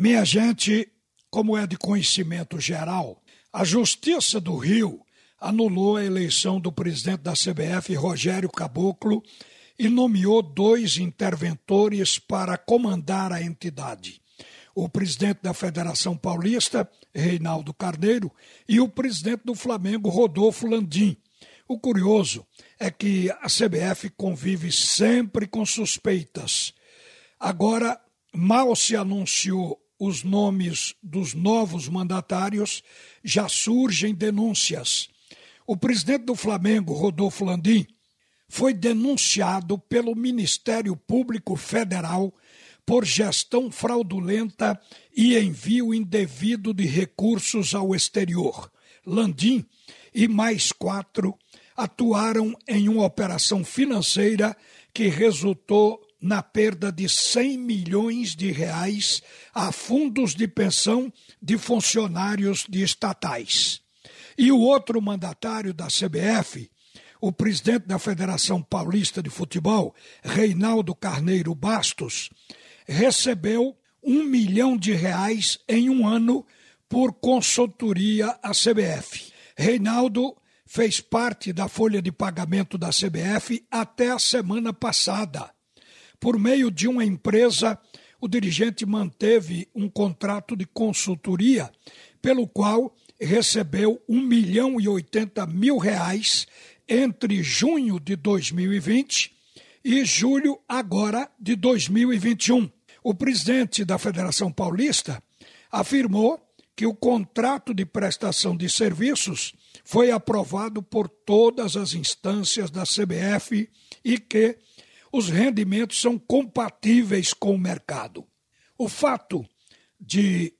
Minha gente, como é de conhecimento geral, a Justiça do Rio anulou a eleição do presidente da CBF, Rogério Caboclo, e nomeou dois interventores para comandar a entidade. O presidente da Federação Paulista, Reinaldo Carneiro, e o presidente do Flamengo, Rodolfo Landim. O curioso é que a CBF convive sempre com suspeitas. Agora, mal se anunciou os nomes dos novos mandatários, já surgem denúncias. O presidente do Flamengo, Rodolfo Landim, foi denunciado pelo Ministério Público Federal por gestão fraudulenta e envio indevido de recursos ao exterior. Landim e mais quatro atuaram em uma operação financeira que resultou na perda de 100 milhões de reais a fundos de pensão de funcionários de estatais. E o outro mandatário da CBF, o presidente da Federação Paulista de Futebol, Reinaldo Carneiro Bastos, recebeu um milhão de reais em um ano por consultoria à CBF. Reinaldo fez parte da folha de pagamento da CBF até a semana passada por meio de uma empresa, o dirigente manteve um contrato de consultoria, pelo qual recebeu 1 milhão e 80 mil reais entre junho de 2020 e julho agora de 2021. O presidente da Federação Paulista afirmou que o contrato de prestação de serviços foi aprovado por todas as instâncias da CBF e que os rendimentos são compatíveis com o mercado. O fato de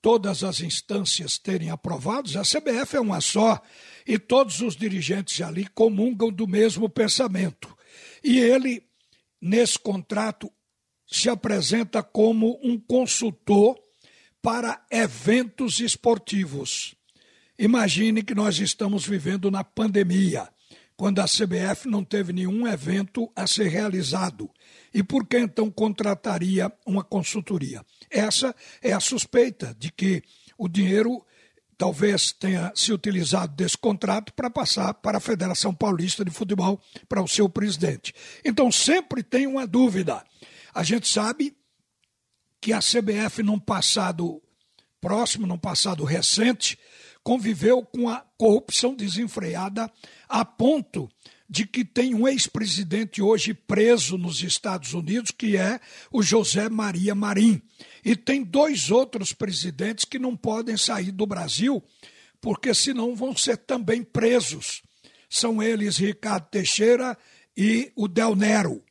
todas as instâncias terem aprovados, a CBF é uma só e todos os dirigentes ali comungam do mesmo pensamento. E ele, nesse contrato, se apresenta como um consultor para eventos esportivos. Imagine que nós estamos vivendo na pandemia quando a CBF não teve nenhum evento a ser realizado. E por que então contrataria uma consultoria? Essa é a suspeita de que o dinheiro talvez tenha se utilizado desse contrato para passar para a Federação Paulista de Futebol, para o seu presidente. Então sempre tem uma dúvida. A gente sabe que a CBF, num passado próximo, num passado recente, conviveu com a corrupção desenfreada a ponto de que tem um ex-presidente hoje preso nos Estados Unidos, que é o José Maria Marim. E tem dois outros presidentes que não podem sair do Brasil, porque senão vão ser também presos. São eles Ricardo Teixeira e o Del Nero.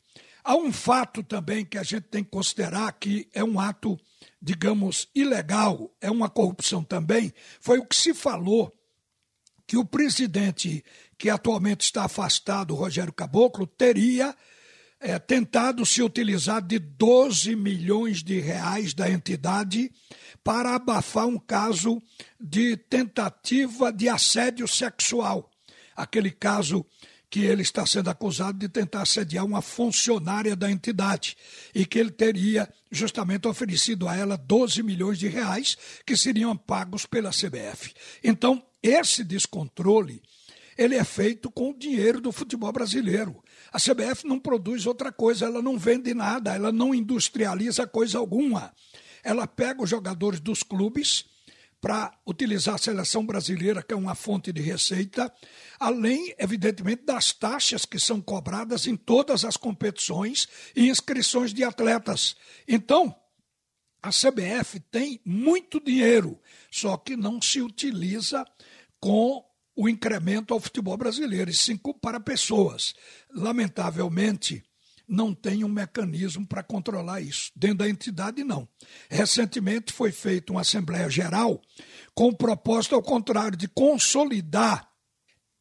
Há um fato também que a gente tem que considerar que é um ato digamos, ilegal, é uma corrupção também, foi o que se falou que o presidente que atualmente está afastado, Rogério Caboclo, teria é, tentado se utilizar de 12 milhões de reais da entidade para abafar um caso de tentativa de assédio sexual. Aquele caso que ele está sendo acusado de tentar assediar uma funcionária da entidade e que ele teria justamente oferecido a ela 12 milhões de reais que seriam pagos pela CBF. Então, esse descontrole ele é feito com o dinheiro do futebol brasileiro. A CBF não produz outra coisa, ela não vende nada, ela não industrializa coisa alguma. Ela pega os jogadores dos clubes para utilizar a seleção brasileira, que é uma fonte de receita, além, evidentemente, das taxas que são cobradas em todas as competições e inscrições de atletas. Então, a CBF tem muito dinheiro, só que não se utiliza com o incremento ao futebol brasileiro, e sim para pessoas. Lamentavelmente, não tem um mecanismo para controlar isso. Dentro da entidade, não. Recentemente foi feita uma Assembleia Geral com o propósito, ao contrário, de consolidar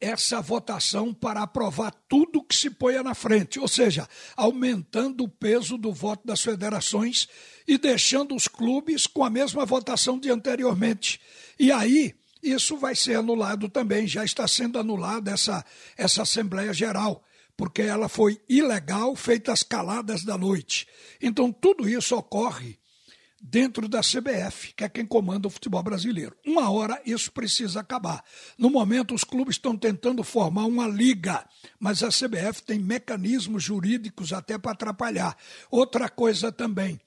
essa votação para aprovar tudo que se ponha na frente, ou seja, aumentando o peso do voto das federações e deixando os clubes com a mesma votação de anteriormente. E aí, isso vai ser anulado também, já está sendo anulada essa, essa Assembleia Geral porque ela foi ilegal, feita às caladas da noite. Então, tudo isso ocorre dentro da CBF, que é quem comanda o futebol brasileiro. Uma hora isso precisa acabar. No momento, os clubes estão tentando formar uma liga, mas a CBF tem mecanismos jurídicos até para atrapalhar. Outra coisa também,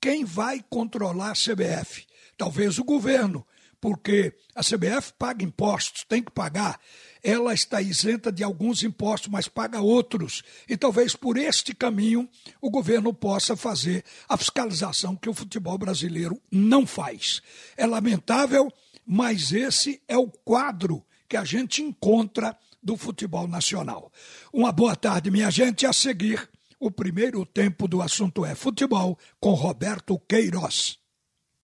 quem vai controlar a CBF? Talvez o governo, porque a CBF paga impostos, tem que pagar ela está isenta de alguns impostos, mas paga outros. E talvez por este caminho o governo possa fazer a fiscalização que o futebol brasileiro não faz. É lamentável, mas esse é o quadro que a gente encontra do futebol nacional. Uma boa tarde, minha gente. A seguir, o primeiro tempo do assunto é futebol com Roberto Queiroz.